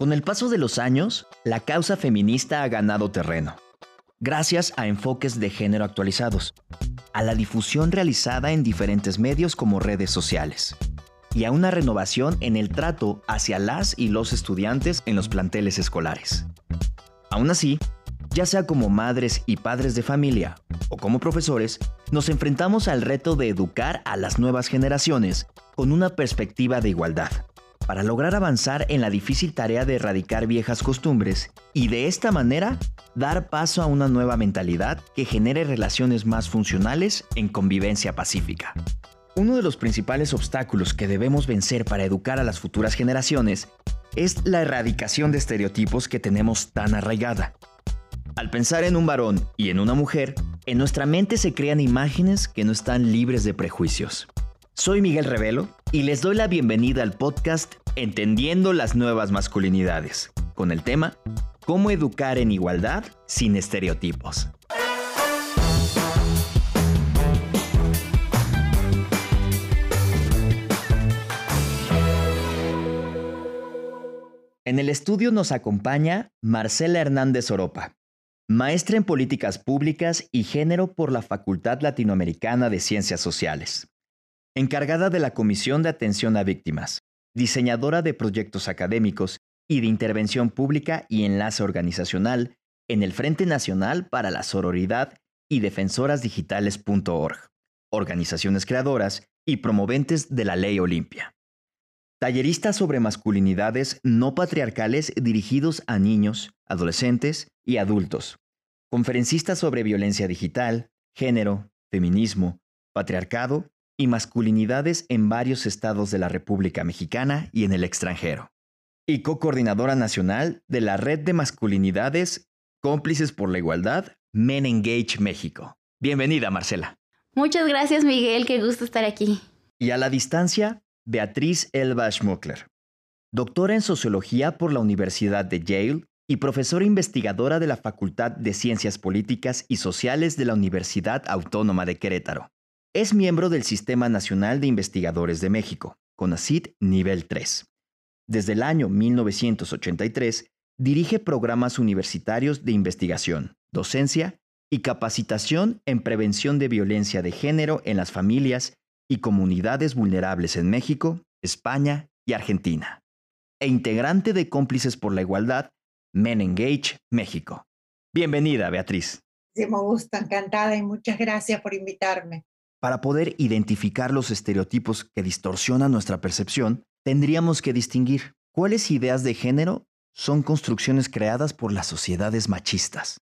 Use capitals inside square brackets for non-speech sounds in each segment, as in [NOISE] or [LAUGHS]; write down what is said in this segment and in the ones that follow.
Con el paso de los años, la causa feminista ha ganado terreno, gracias a enfoques de género actualizados, a la difusión realizada en diferentes medios como redes sociales y a una renovación en el trato hacia las y los estudiantes en los planteles escolares. Aún así, ya sea como madres y padres de familia o como profesores, nos enfrentamos al reto de educar a las nuevas generaciones con una perspectiva de igualdad para lograr avanzar en la difícil tarea de erradicar viejas costumbres y de esta manera dar paso a una nueva mentalidad que genere relaciones más funcionales en convivencia pacífica. Uno de los principales obstáculos que debemos vencer para educar a las futuras generaciones es la erradicación de estereotipos que tenemos tan arraigada. Al pensar en un varón y en una mujer, en nuestra mente se crean imágenes que no están libres de prejuicios. Soy Miguel Revelo y les doy la bienvenida al podcast Entendiendo las nuevas masculinidades, con el tema Cómo educar en igualdad sin estereotipos. En el estudio nos acompaña Marcela Hernández Oropa, maestra en políticas públicas y género por la Facultad Latinoamericana de Ciencias Sociales encargada de la Comisión de Atención a Víctimas, diseñadora de proyectos académicos y de intervención pública y enlace organizacional en el Frente Nacional para la Sororidad y defensorasdigitales.org, organizaciones creadoras y promoventes de la Ley Olimpia. Tallerista sobre masculinidades no patriarcales dirigidos a niños, adolescentes y adultos. Conferencista sobre violencia digital, género, feminismo, patriarcado y masculinidades en varios estados de la República Mexicana y en el extranjero. Y co-coordinadora nacional de la Red de Masculinidades Cómplices por la Igualdad, Men Engage México. Bienvenida, Marcela. Muchas gracias, Miguel. Qué gusto estar aquí. Y a la distancia, Beatriz Elba Schmuckler, doctora en Sociología por la Universidad de Yale y profesora investigadora de la Facultad de Ciencias Políticas y Sociales de la Universidad Autónoma de Querétaro. Es miembro del Sistema Nacional de Investigadores de México, CONACIT Nivel 3. Desde el año 1983, dirige programas universitarios de investigación, docencia y capacitación en prevención de violencia de género en las familias y comunidades vulnerables en México, España y Argentina. E integrante de Cómplices por la Igualdad, Men Engage México. Bienvenida, Beatriz. Sí, me gusta, encantada y muchas gracias por invitarme. Para poder identificar los estereotipos que distorsionan nuestra percepción, tendríamos que distinguir cuáles ideas de género son construcciones creadas por las sociedades machistas.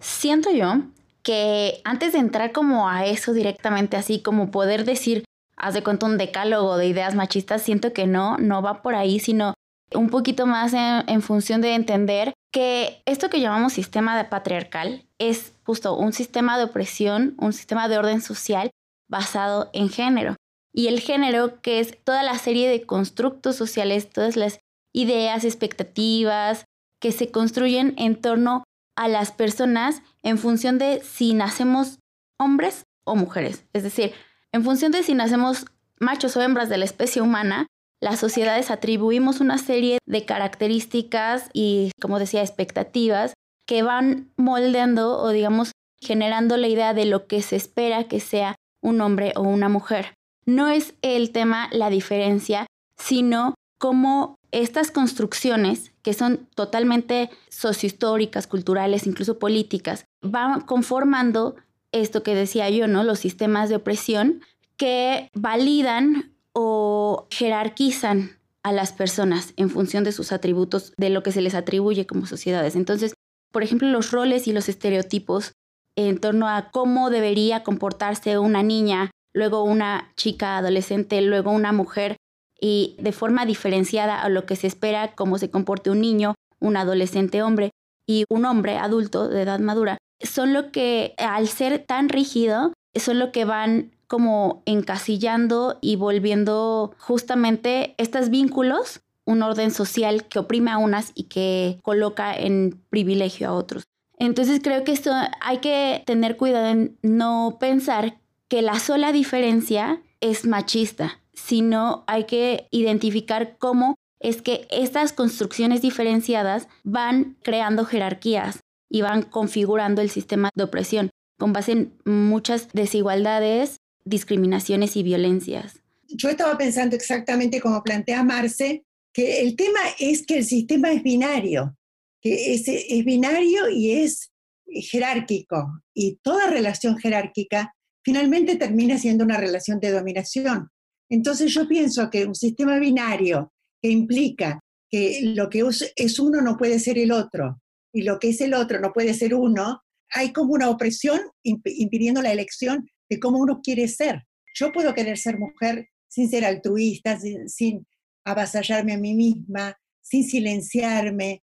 Siento yo que antes de entrar como a eso directamente, así como poder decir, haz de cuenta un decálogo de ideas machistas, siento que no, no va por ahí, sino un poquito más en, función de entender que esto que llamamos sistema patriarcal es justo un sistema de opresión, un sistema de orden social basado en género. Y el género, que es toda la serie de constructos sociales, todas las ideas, expectativas que se construyen en torno a las personas en función de si nacemos hombres o mujeres. Es decir, en función de si nacemos machos o hembras de la especie humana, las sociedades atribuimos una serie de características y, como decía, expectativas que van moldeando o, digamos, generando la idea de lo que se espera que sea un hombre o una mujer. No es el tema la diferencia, sino cómo estas construcciones, que son totalmente sociohistóricas, culturales, incluso políticas, van conformando esto que decía yo, ¿no? Los sistemas de opresión que validan o jerarquizan a las personas en función de sus atributos, de lo que se les atribuye como sociedades. Entonces, por ejemplo, los roles y los estereotipos en torno a cómo debería comportarse una niña, luego una chica adolescente, luego una mujer, y de forma diferenciada a lo que se espera cómo se comporte un niño, un adolescente hombre y un hombre adulto de edad madura, son lo que al ser tan rígido, son lo que van como encasillando y volviendo justamente estos vínculos un orden social que oprime a unas y que coloca en privilegio a otros. Entonces creo que esto hay que tener cuidado en no pensar que la sola diferencia es machista, sino hay que identificar cómo es que estas construcciones diferenciadas van creando jerarquías y van configurando el sistema de opresión con base en muchas desigualdades, discriminaciones y violencias. Yo estaba pensando exactamente como plantea Marce, que el tema es que el sistema es binario, que es, binario y es jerárquico, y toda relación jerárquica finalmente termina siendo una relación de dominación. Entonces yo pienso que un sistema binario que implica que lo que es uno no puede ser el otro y lo que es el otro no puede ser uno, hay como una opresión impidiendo la elección de cómo uno quiere ser. Yo puedo querer ser mujer sin ser altruista, sin, avasallarme a mí misma, sin silenciarme.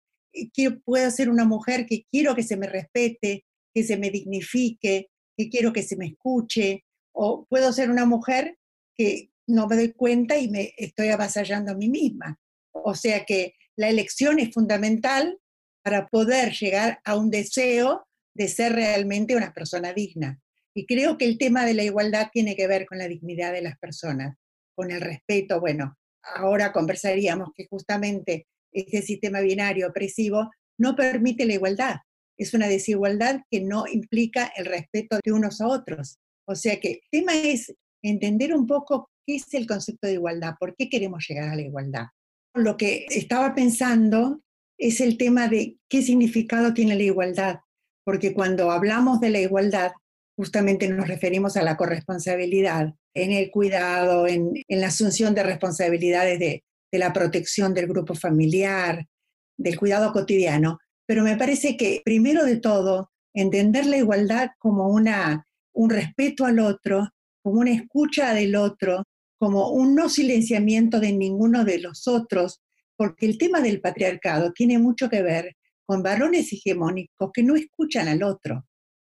Puedo ser una mujer que quiero que se me respete, que se me dignifique, que quiero que se me escuche. O puedo ser una mujer que no me doy cuenta y me estoy avasallando a mí misma. O sea que la elección es fundamental para poder llegar a un deseo de ser realmente una persona digna. Y creo que el tema de la igualdad tiene que ver con la dignidad de las personas, con el respeto. Bueno, ahora conversaríamos que justamente este sistema binario opresivo no permite la igualdad. Es una desigualdad que no implica el respeto de unos a otros. O sea que el tema es entender un poco qué es el concepto de igualdad, por qué queremos llegar a la igualdad. Lo que estaba pensando es el tema de qué significado tiene la igualdad porque cuando hablamos de la igualdad, justamente nos referimos a la corresponsabilidad en el cuidado, en, la asunción de responsabilidades de, la protección del grupo familiar, del cuidado cotidiano. Pero me parece que, primero de todo, entender la igualdad como una, un respeto al otro, como una escucha del otro, como un no silenciamiento de ninguno de los otros, porque el tema del patriarcado tiene mucho que ver con varones hegemónicos que no escuchan al otro,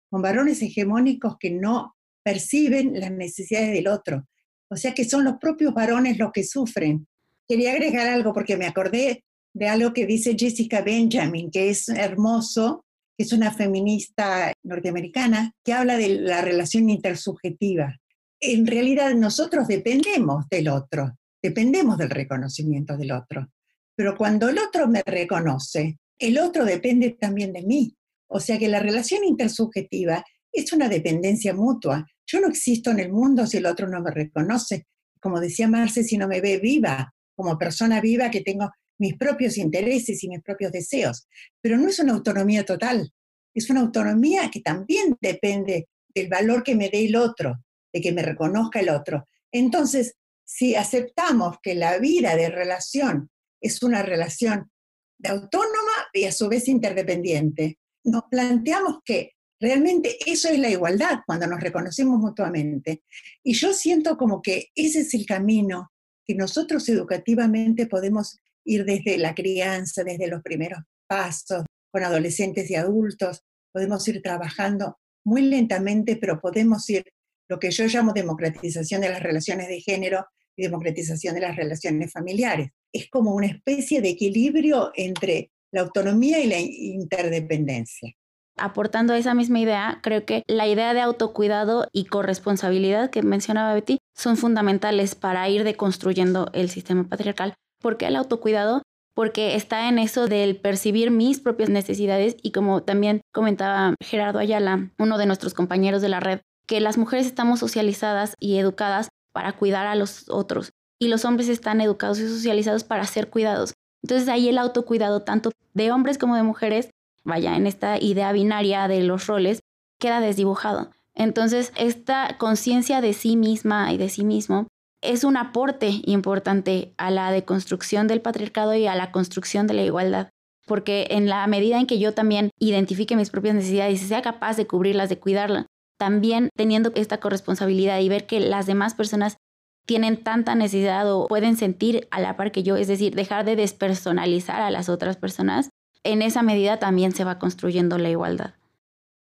con varones hegemónicos que no perciben las necesidades del otro. O sea que son los propios varones los que sufren. Quería agregar algo porque me acordé de algo que dice Jessica Benjamin, que es hermoso, que es una feminista norteamericana, que habla de la relación intersubjetiva. En realidad nosotros dependemos del otro, dependemos del reconocimiento del otro. Pero cuando el otro me reconoce, el otro depende también de mí. O sea que la relación intersubjetiva es una dependencia mutua. Yo no existo en el mundo si el otro no me reconoce. Como decía Marce, si no me ve viva, como persona viva que tengo mis propios intereses y mis propios deseos. Pero no es una autonomía total, es una autonomía que también depende del valor que me dé el otro, de que me reconozca el otro. Entonces, si aceptamos que la vida de relación es una relación de autónoma y a su vez interdependiente. Nos planteamos que realmente eso es la igualdad cuando nos reconocemos mutuamente. Y yo siento como que ese es el camino que nosotros educativamente podemos ir desde la crianza, desde los primeros pasos, con adolescentes y adultos, podemos ir trabajando muy lentamente, pero podemos ir lo que yo llamo democratización de las relaciones de género y democratización de las relaciones familiares. Es como una especie de equilibrio entre la autonomía y la interdependencia. Aportando a esa misma idea, creo que la idea de autocuidado y corresponsabilidad que mencionaba Betty son fundamentales para ir deconstruyendo el sistema patriarcal. ¿Por qué el autocuidado? Porque está en eso del percibir mis propias necesidades y como también comentaba Gerardo Ayala, uno de nuestros compañeros de la red, que las mujeres estamos socializadas y educadas para cuidar a los otros y los hombres están educados y socializados para ser cuidados. Entonces ahí el autocuidado tanto de hombres como de mujeres, vaya, en esta idea binaria de los roles, queda desdibujado. Entonces esta conciencia de sí misma y de sí mismo es un aporte importante a la deconstrucción del patriarcado y a la construcción de la igualdad. Porque en la medida en que yo también identifique mis propias necesidades y sea capaz de cubrirlas, de cuidarlas, también teniendo esta corresponsabilidad y ver que las demás personas tienen tanta necesidad o pueden sentir a la par que yo, es decir, dejar de despersonalizar a las otras personas, en esa medida también se va construyendo la igualdad.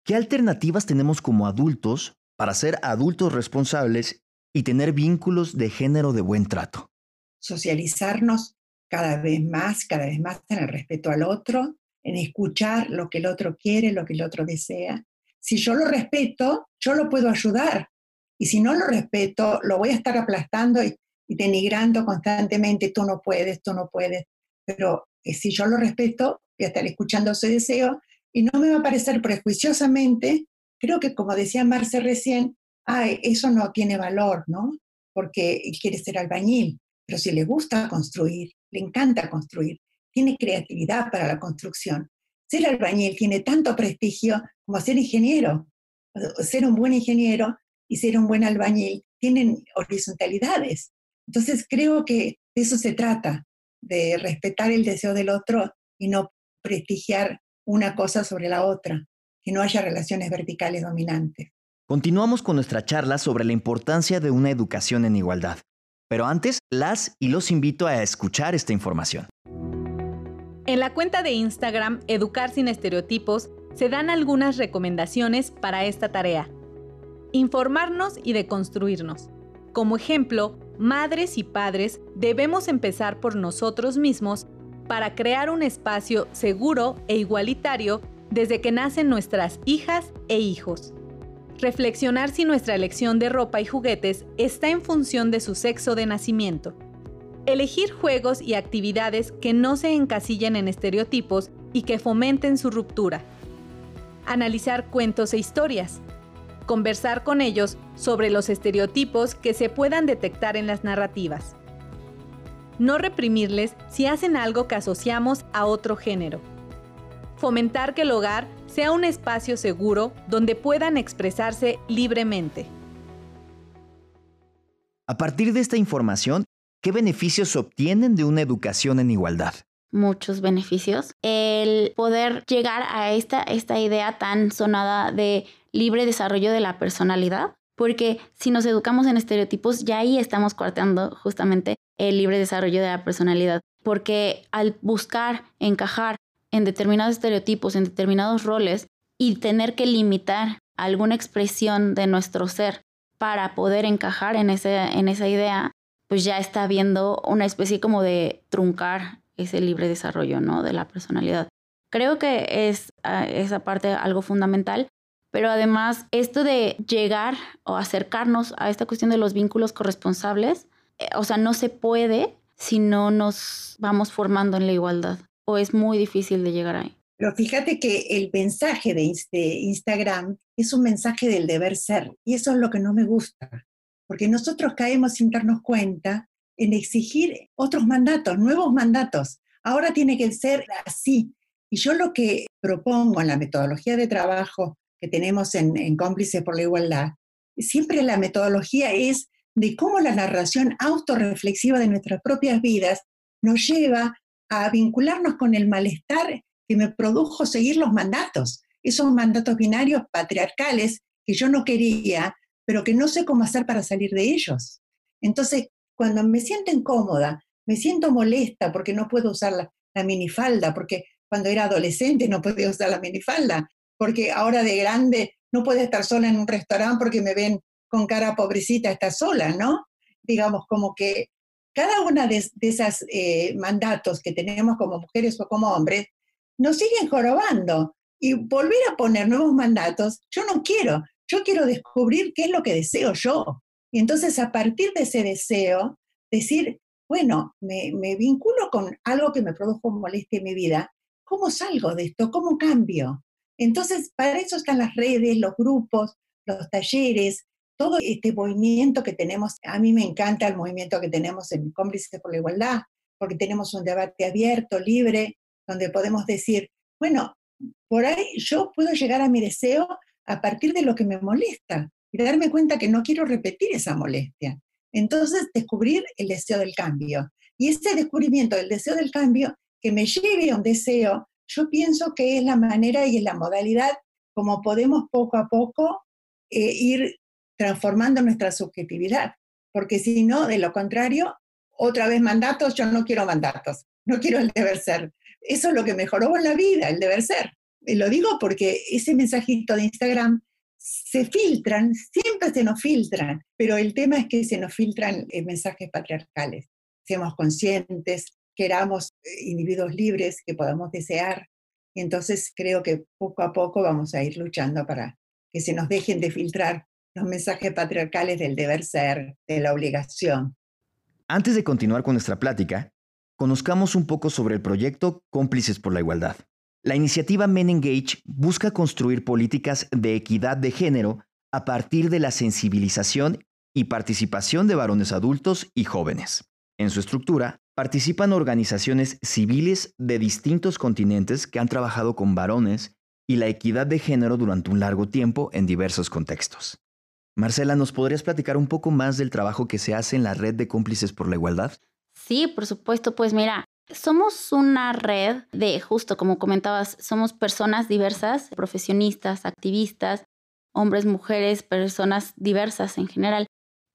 ¿Qué alternativas tenemos como adultos para ser adultos responsables y tener vínculos de género de buen trato? Socializarnos cada vez más, cada vez más en el respeto al otro, en escuchar lo que el otro quiere, lo que el otro desea. Si yo lo respeto, yo lo puedo ayudar, y si no lo respeto, lo voy a estar aplastando y, y denigrando constantemente, tú no puedes, tú no puedes, pero eh, si yo lo respeto, voy a estar escuchando ese deseo y no me va a parecer prejuiciosamente, creo que como decía Marce recién, ay, eso no tiene valor, ¿no? Porque quiere ser albañil, pero si le gusta construir, le encanta construir, tiene creatividad para la construcción. Ser albañil tiene tanto prestigio como ser ingeniero. Ser un buen ingeniero y ser un buen albañil tienen horizontalidades. Entonces creo que de eso se trata, de respetar el deseo del otro y no prestigiar una cosa sobre la otra, que no haya relaciones verticales dominantes. Continuamos con nuestra charla sobre la importancia de una educación en igualdad. Pero antes, las y los invito a escuchar esta información. En la cuenta de Instagram Educar sin Estereotipos se dan algunas recomendaciones para esta tarea. Informarnos y deconstruirnos. Como ejemplo, madres y padres debemos empezar por nosotros mismos para crear un espacio seguro e igualitario desde que nacen nuestras hijas e hijos. Reflexionar si nuestra elección de ropa y juguetes está en función de su sexo de nacimiento. Elegir juegos y actividades que no se encasillen en estereotipos y que fomenten su ruptura. Analizar cuentos e historias. Conversar con ellos sobre los estereotipos que se puedan detectar en las narrativas. No reprimirles si hacen algo que asociamos a otro género. Fomentar que el hogar sea un espacio seguro donde puedan expresarse libremente. A partir de esta información, ¿qué beneficios obtienen de una educación en igualdad? Muchos beneficios. El poder llegar a esta, esta idea tan sonada de libre desarrollo de la personalidad, porque si nos educamos en estereotipos, ya ahí estamos cortando justamente el libre desarrollo de la personalidad, porque al buscar encajar en determinados estereotipos, en determinados roles y tener que limitar alguna expresión de nuestro ser para poder encajar en, ese, en esa idea, pues ya está habiendo una especie como de truncar ese libre desarrollo ¿no? de la personalidad. Creo que es ah, esa parte algo fundamental, pero además esto de llegar o acercarnos a esta cuestión de los vínculos corresponsables, eh, o sea, no se puede si no nos vamos formando en la igualdad o es muy difícil de llegar ahí? Pero fíjate que el mensaje de, Instagram es un mensaje del deber ser y eso es lo que no me gusta, porque nosotros caemos sin darnos cuenta en exigir otros mandatos, nuevos mandatos. Ahora tiene que ser así. Y yo lo que propongo en la metodología de trabajo que tenemos en, en Cómplices por la Igualdad, siempre la metodología es de cómo la narración autorreflexiva de nuestras propias vidas nos lleva a vincularnos con el malestar que me produjo seguir los mandatos, esos mandatos binarios patriarcales que yo no quería, pero que no sé cómo hacer para salir de ellos. Entonces, cuando me siento incómoda, me siento molesta porque no puedo usar la, minifalda, porque cuando era adolescente no podía usar la minifalda, porque ahora de grande no puedo estar sola en un restaurante porque me ven con cara pobrecita, está sola, ¿no? Digamos, como que cada una de, esos eh, mandatos que tenemos como mujeres o como hombres nos siguen jorobando. Y volver a poner nuevos mandatos, yo no quiero, yo quiero descubrir qué es lo que deseo yo. Y entonces a partir de ese deseo, decir, bueno, me, me vinculo con algo que me produjo molestia en mi vida, ¿cómo salgo de esto? ¿Cómo cambio? Entonces, para eso están las redes, los grupos, los talleres, todo este movimiento que tenemos, a mí me encanta el movimiento que tenemos en Cómplices por la Igualdad, porque tenemos un debate abierto, libre, donde podemos decir, bueno, por ahí yo puedo llegar a mi deseo a partir de lo que me molesta y darme cuenta que no quiero repetir esa molestia. Entonces, descubrir el deseo del cambio. Y ese descubrimiento del deseo del cambio que me lleve a un deseo, yo pienso que es la manera y es la modalidad como podemos poco a poco eh, ir transformando nuestra subjetividad, porque si no, de lo contrario, otra vez mandatos, yo no quiero mandatos, no quiero el deber ser. Eso es lo que mejoró en la vida, el deber ser. Y lo digo porque ese mensajito de Instagram se filtran, siempre se nos filtran, pero el tema es que se nos filtran eh, mensajes patriarcales. Seamos conscientes, queramos eh, individuos libres que podamos desear. Entonces creo que poco a poco vamos a ir luchando para que se nos dejen de filtrar los mensajes patriarcales del deber ser, de la obligación. Antes de continuar con nuestra plática, conozcamos un poco sobre el proyecto Cómplices por la Igualdad. La iniciativa Men Engage busca construir políticas de equidad de género a partir de la sensibilización y participación de varones adultos y jóvenes. En su estructura, participan organizaciones civiles de distintos continentes que han trabajado con varones y la equidad de género durante un largo tiempo en diversos contextos. Marcela, ¿nos podrías platicar un poco más del trabajo que se hace en la red de cómplices por la igualdad? Sí, por supuesto. Pues mira, somos una red de, justo como comentabas, somos personas diversas, profesionistas, activistas, hombres, mujeres, personas diversas en general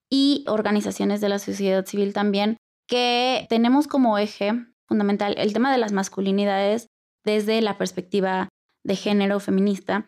y organizaciones de la sociedad civil también, que tenemos como eje fundamental el tema de las masculinidades desde la perspectiva de género feminista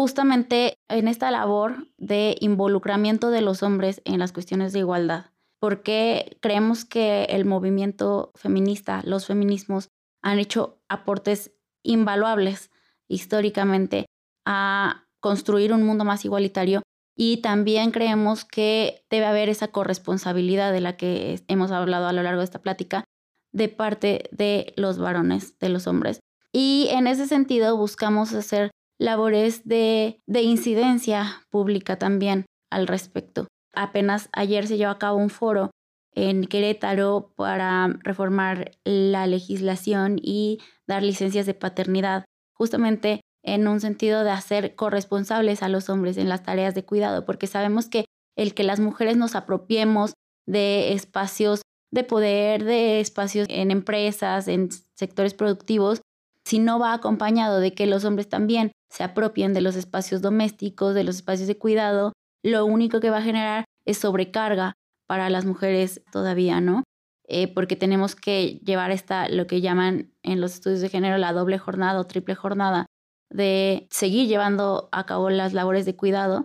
justamente en esta labor de involucramiento de los hombres en las cuestiones de igualdad, porque creemos que el movimiento feminista, los feminismos, han hecho aportes invaluables históricamente a construir un mundo más igualitario y también creemos que debe haber esa corresponsabilidad de la que hemos hablado a lo largo de esta plática de parte de los varones, de los hombres. Y en ese sentido buscamos hacer labores de, de incidencia pública también al respecto. Apenas ayer se llevó a cabo un foro en Querétaro para reformar la legislación y dar licencias de paternidad, justamente en un sentido de hacer corresponsables a los hombres en las tareas de cuidado, porque sabemos que el que las mujeres nos apropiemos de espacios de poder, de espacios en empresas, en sectores productivos, si no va acompañado de que los hombres también se apropien de los espacios domésticos, de los espacios de cuidado, lo único que va a generar es sobrecarga para las mujeres todavía, ¿no? Eh, porque tenemos que llevar esta, lo que llaman en los estudios de género la doble jornada o triple jornada, de seguir llevando a cabo las labores de cuidado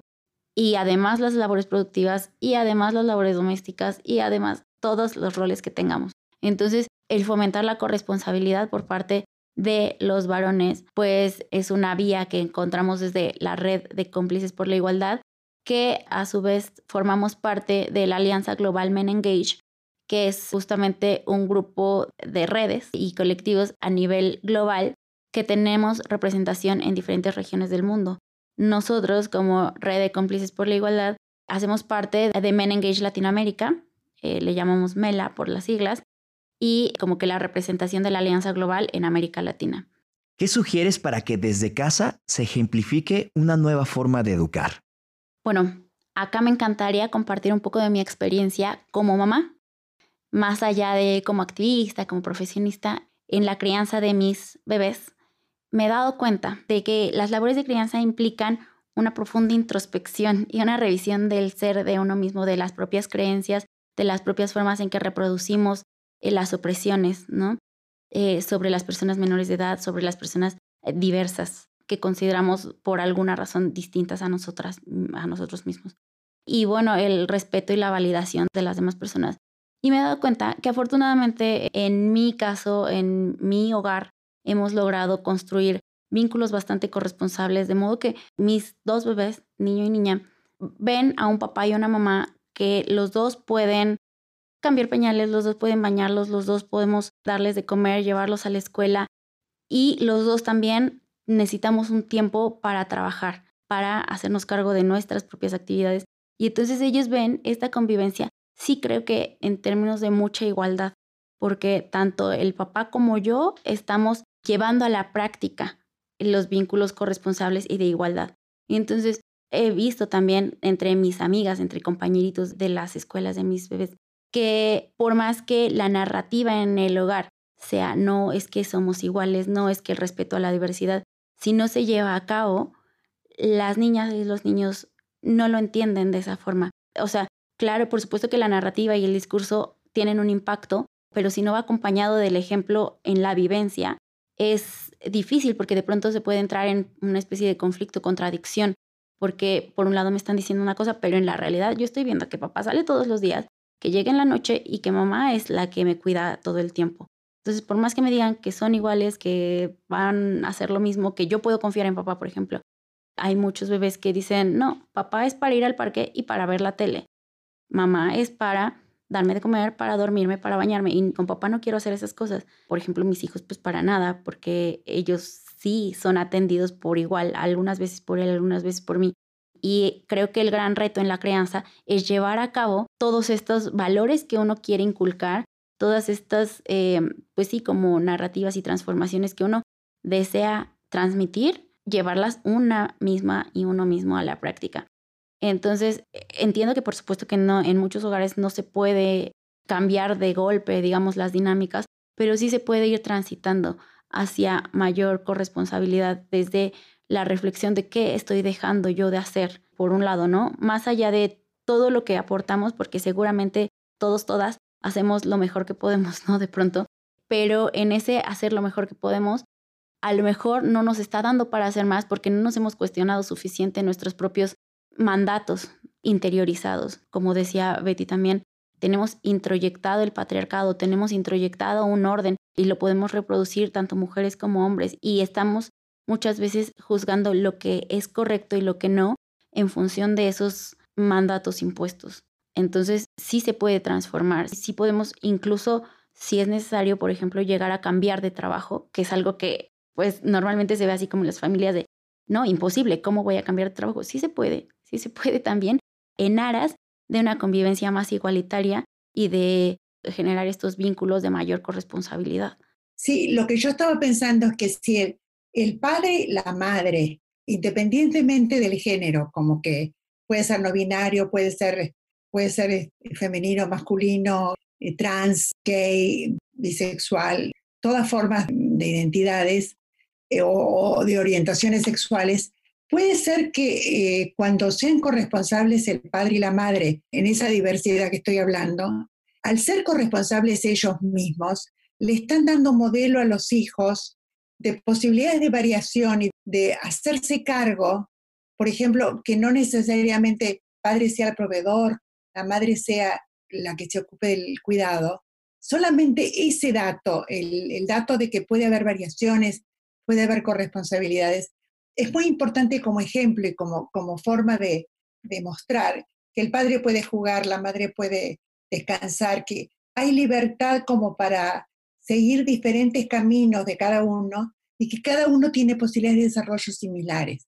y además las labores productivas y además las labores domésticas y además todos los roles que tengamos. Entonces, el fomentar la corresponsabilidad por parte de los varones, pues es una vía que encontramos desde la red de cómplices por la igualdad, que a su vez formamos parte de la Alianza Global Men Engage, que es justamente un grupo de redes y colectivos a nivel global que tenemos representación en diferentes regiones del mundo. Nosotros, como red de cómplices por la igualdad, hacemos parte de Men Engage Latinoamérica, eh, le llamamos MELA por las siglas, y como que la representación de la Alianza Global en América Latina. ¿Qué sugieres para que desde casa se ejemplifique una nueva forma de educar? Bueno, acá me encantaría compartir un poco de mi experiencia como mamá, más allá de como activista, como profesionista, en la crianza de mis bebés. Me he dado cuenta de que las labores de crianza implican una profunda introspección y una revisión del ser de uno mismo, de las propias creencias, de las propias formas en que reproducimos eh, las opresiones, ¿no? Eh, sobre las personas menores de edad, sobre las personas eh, diversas que consideramos por alguna razón distintas a nosotras, mm, a nosotros mismos. Y bueno, el respeto y la validación de las demás personas. Y me he dado cuenta que afortunadamente en mi caso, en mi hogar, hemos logrado construir vínculos bastante corresponsables, de modo que mis dos bebés, niño y niña, ven a un papá y una mamá que los dos pueden cambiar pañales, los dos pueden bañarlos, los dos podemos darles de comer, llevarlos a la escuela y los dos también necesitamos un tiempo para trabajar, para hacernos cargo de nuestras propias actividades. Y entonces ellos ven esta convivencia, sí creo que en términos de mucha igualdad, porque tanto el papá como yo estamos llevando a la práctica los vínculos corresponsables y de igualdad. Y entonces he visto también entre mis amigas, entre compañeritos de las escuelas de mis bebés, que por más que la narrativa en el hogar sea no es que somos iguales, no es que el respeto a la diversidad, si no se lleva a cabo, las niñas y los niños no lo entienden de esa forma. O sea, claro, por supuesto que la narrativa y el discurso tienen un impacto, pero si no va acompañado del ejemplo en la vivencia, es difícil porque de pronto se puede entrar en una especie de conflicto, contradicción, porque por un lado me están diciendo una cosa, pero en la realidad yo estoy viendo que papá sale todos los días que llegue en la noche y que mamá es la que me cuida todo el tiempo. Entonces, por más que me digan que son iguales, que van a hacer lo mismo, que yo puedo confiar en papá, por ejemplo, hay muchos bebés que dicen, no, papá es para ir al parque y para ver la tele. Mamá es para darme de comer, para dormirme, para bañarme. Y con papá no quiero hacer esas cosas. Por ejemplo, mis hijos, pues para nada, porque ellos sí son atendidos por igual, algunas veces por él, algunas veces por mí. Y creo que el gran reto en la crianza es llevar a cabo todos estos valores que uno quiere inculcar, todas estas, eh, pues sí, como narrativas y transformaciones que uno desea transmitir, llevarlas una misma y uno mismo a la práctica. Entonces, entiendo que por supuesto que no, en muchos hogares no se puede cambiar de golpe, digamos, las dinámicas, pero sí se puede ir transitando hacia mayor corresponsabilidad desde la reflexión de qué estoy dejando yo de hacer, por un lado, ¿no? Más allá de todo lo que aportamos, porque seguramente todos, todas hacemos lo mejor que podemos, ¿no? De pronto, pero en ese hacer lo mejor que podemos, a lo mejor no nos está dando para hacer más porque no nos hemos cuestionado suficiente nuestros propios mandatos interiorizados. Como decía Betty también, tenemos introyectado el patriarcado, tenemos introyectado un orden y lo podemos reproducir tanto mujeres como hombres y estamos muchas veces juzgando lo que es correcto y lo que no en función de esos mandatos impuestos. Entonces sí se puede transformar, sí podemos incluso, si es necesario, por ejemplo, llegar a cambiar de trabajo, que es algo que pues normalmente se ve así como en las familias de, no, imposible, ¿cómo voy a cambiar de trabajo? Sí se puede, sí se puede también en aras de una convivencia más igualitaria y de generar estos vínculos de mayor corresponsabilidad. Sí, lo que yo estaba pensando es que si el, padre, la madre, independientemente del género, como que puede ser no binario, puede ser, puede ser eh, femenino, masculino, eh, trans, gay, bisexual, todas formas de identidades eh, o de orientaciones sexuales, Puede ser que eh, cuando sean corresponsables el padre y la madre en esa diversidad que estoy hablando, al ser corresponsables ellos mismos, le están dando modelo a los hijos de posibilidades de variación y de hacerse cargo, por ejemplo, que no necesariamente el padre sea el proveedor, la madre sea la que se ocupe del cuidado, solamente ese dato, el, el dato de que puede haber variaciones, puede haber corresponsabilidades, es muy importante como ejemplo y como, como forma de, demostrar que el padre puede jugar, la madre puede descansar, que hay libertad como para seguir diferentes caminos de cada uno y que cada uno tiene posibilidades de desarrollo similares.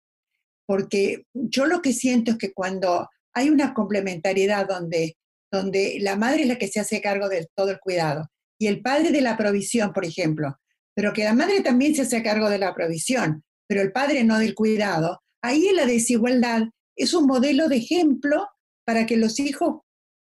Porque yo lo que siento es que cuando hay una complementariedad donde, donde la madre es la que se hace cargo de todo el cuidado y el padre de la provisión, por ejemplo, pero que la madre también se hace cargo de la provisión, pero el padre no del cuidado, ahí la desigualdad es un modelo de ejemplo para que los hijos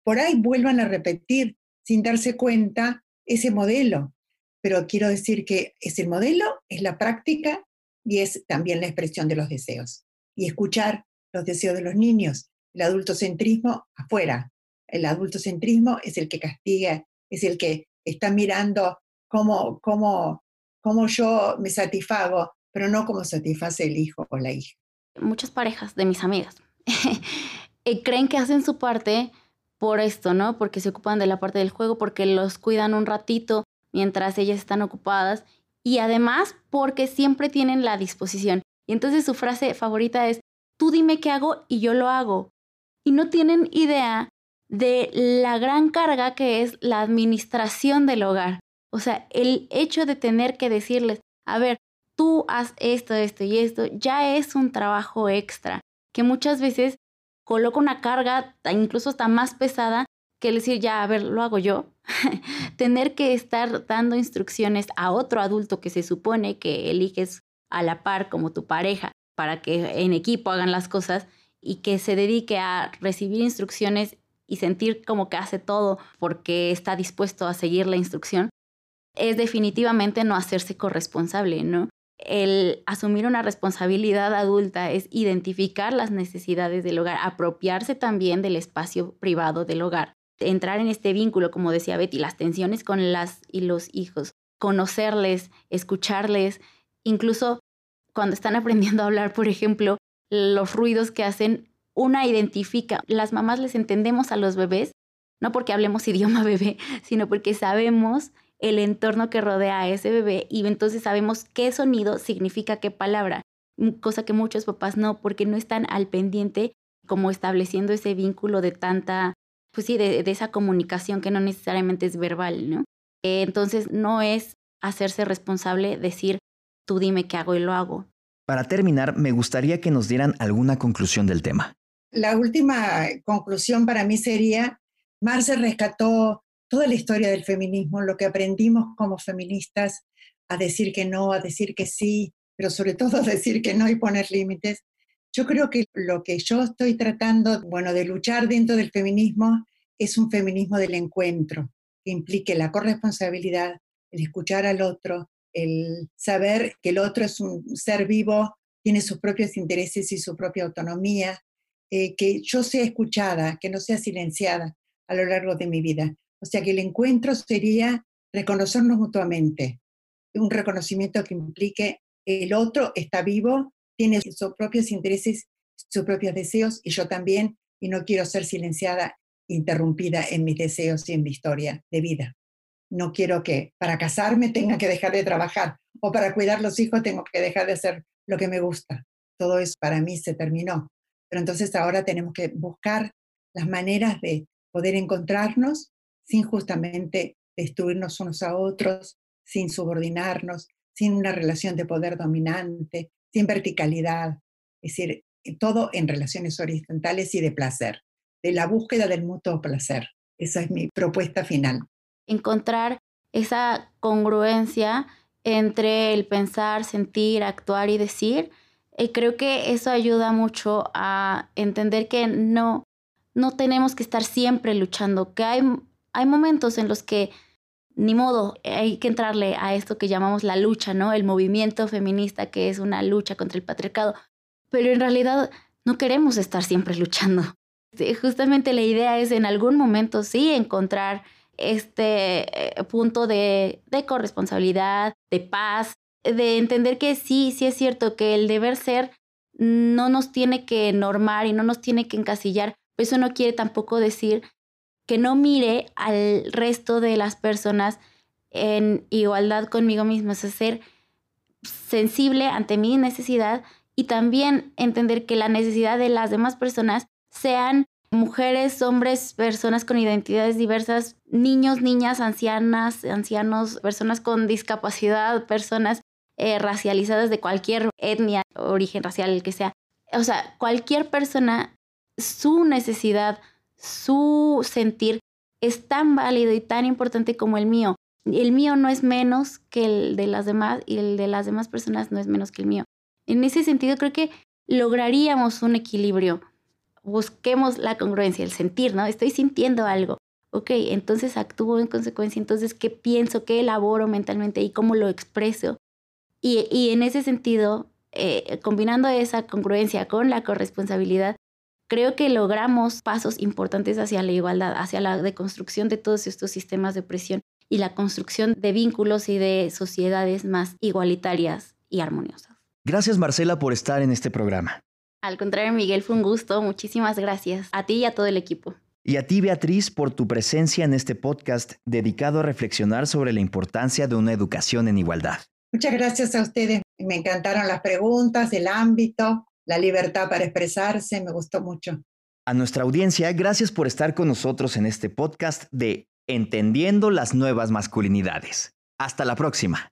por ahí vuelvan a repetir sin darse cuenta ese modelo. Pero quiero decir que es el modelo, es la práctica y es también la expresión de los deseos. Y escuchar los deseos de los niños. El adultocentrismo afuera. El adultocentrismo es el que castiga, es el que está mirando cómo, cómo, cómo yo me satisfago pero no como satisface el hijo o la hija. Muchas parejas de mis amigas [LAUGHS] eh, creen que hacen su parte por esto, ¿no? Porque se ocupan de la parte del juego, porque los cuidan un ratito mientras ellas están ocupadas y además porque siempre tienen la disposición. Y entonces su frase favorita es, tú dime qué hago y yo lo hago. Y no tienen idea de la gran carga que es la administración del hogar. O sea, el hecho de tener que decirles, a ver, tú haz esto, esto y esto, ya es un trabajo extra que muchas veces coloca una carga incluso hasta más pesada que decir, ya, a ver, lo hago yo. [LAUGHS] Tener que estar dando instrucciones a otro adulto que se supone que eliges a la par como tu pareja para que en equipo hagan las cosas y que se dedique a recibir instrucciones y sentir como que hace todo porque está dispuesto a seguir la instrucción, es definitivamente no hacerse corresponsable, ¿no? El asumir una responsabilidad adulta es identificar las necesidades del hogar, apropiarse también del espacio privado del hogar, entrar en este vínculo, como decía Betty, las tensiones con las y los hijos, conocerles, escucharles, incluso cuando están [LAUGHS] aprendiendo a hablar, por ejemplo, los ruidos que hacen, una identifica, las mamás les entendemos a los bebés, no porque hablemos [LAUGHS] idioma bebé, sino porque sabemos el entorno que rodea a ese bebé y entonces sabemos qué sonido significa qué palabra, cosa que muchos papás no, porque no están al pendiente como estableciendo ese vínculo de tanta pues sí, de, esa comunicación que no necesariamente es verbal, ¿no? Eh, entonces no es hacerse responsable, decir, tú dime qué hago y lo hago. Para terminar, me gustaría que nos dieran alguna conclusión del tema. La última conclusión para mí sería, Marce rescató toda la historia del feminismo, lo que aprendimos como feministas a decir que no, a decir que sí, pero sobre todo a decir que no y poner límites. Yo creo que lo que yo estoy tratando, bueno, de luchar dentro del feminismo es un feminismo del encuentro, que implique la corresponsabilidad, el escuchar al otro, el saber que el otro es un ser vivo, tiene sus propios intereses y su propia autonomía, eh, que yo sea escuchada, que no sea silenciada a lo largo de mi vida. O sea que el encuentro sería reconocernos mutuamente, un reconocimiento que implique el otro está vivo, tiene sus propios intereses, sus propios deseos y yo también, y no quiero ser silenciada, interrumpida en mis deseos y en mi historia de vida. No quiero que para casarme tenga que dejar de trabajar o para cuidar los hijos tengo que dejar de hacer lo que me gusta. Todo eso para mí se terminó. Pero entonces ahora tenemos que buscar las maneras de poder encontrarnos sin justamente destruirnos unos a otros, sin subordinarnos, sin una relación de poder dominante, sin verticalidad, es decir, todo en relaciones horizontales y de placer, de la búsqueda del mutuo placer. Esa es mi propuesta final. Encontrar esa congruencia entre el pensar, sentir, actuar y decir. Y creo que eso ayuda mucho a entender que no, no tenemos que estar siempre luchando, que hay, hay momentos en los que ni modo, hay que entrarle a esto que llamamos la lucha, ¿no? El movimiento feminista, que es una lucha contra el patriarcado. Pero en realidad no queremos estar siempre luchando. Justamente la idea es en algún momento sí encontrar este eh, punto de, de corresponsabilidad, de paz, de entender que sí, sí es cierto que el deber ser no nos tiene que normar y no nos tiene que encasillar. Eso no quiere tampoco decir que no mire al resto de las personas en igualdad conmigo mismo, es ser sensible ante mi necesidad y también entender que la necesidad de las demás personas sean mujeres, hombres, personas con identidades diversas, niños, niñas, ancianas, ancianos, personas con discapacidad, personas eh, racializadas de cualquier etnia, origen racial, el que sea. O sea, cualquier persona, su necesidad, su sentir es tan válido y tan importante como el mío. El mío no es menos que el de las demás y el de las demás personas no es menos que el mío. En ese sentido creo que lograríamos un equilibrio. Busquemos la congruencia, el sentir, ¿no? Estoy sintiendo algo. Ok, entonces actúo en consecuencia. Entonces, ¿qué pienso? ¿Qué elaboro mentalmente? ¿Y cómo lo expreso? Y, en ese sentido, eh, combinando esa congruencia con la corresponsabilidad, creo que logramos pasos importantes hacia la igualdad, hacia la deconstrucción de todos estos sistemas de opresión y la construcción de vínculos y de sociedades más igualitarias y armoniosas. Gracias Marcela por estar en este programa. Al contrario, Miguel, fue un gusto. Muchísimas gracias a ti y a todo el equipo. Y a ti, Beatriz, por tu presencia en este podcast dedicado a reflexionar sobre la importancia de una educación en igualdad. Muchas gracias a ustedes. Me encantaron las preguntas, el ámbito la libertad para expresarse, me gustó mucho. A nuestra audiencia, gracias por estar con nosotros en este podcast de Entendiendo las nuevas masculinidades. Hasta la próxima.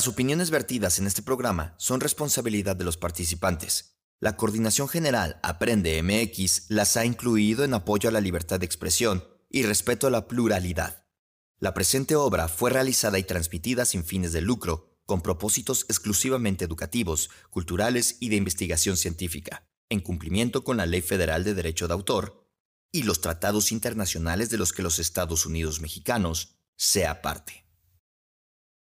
Las opiniones vertidas en este programa son responsabilidad de los participantes. La Coordinación General Aprende MX las ha incluido en apoyo a la libertad de expresión y respeto a la pluralidad. La presente obra fue realizada y transmitida sin fines de lucro, con propósitos exclusivamente educativos, culturales y de investigación científica, en cumplimiento con la Ley Federal de Derecho de Autor y los tratados internacionales de los que los Estados Unidos mexicanos sea parte.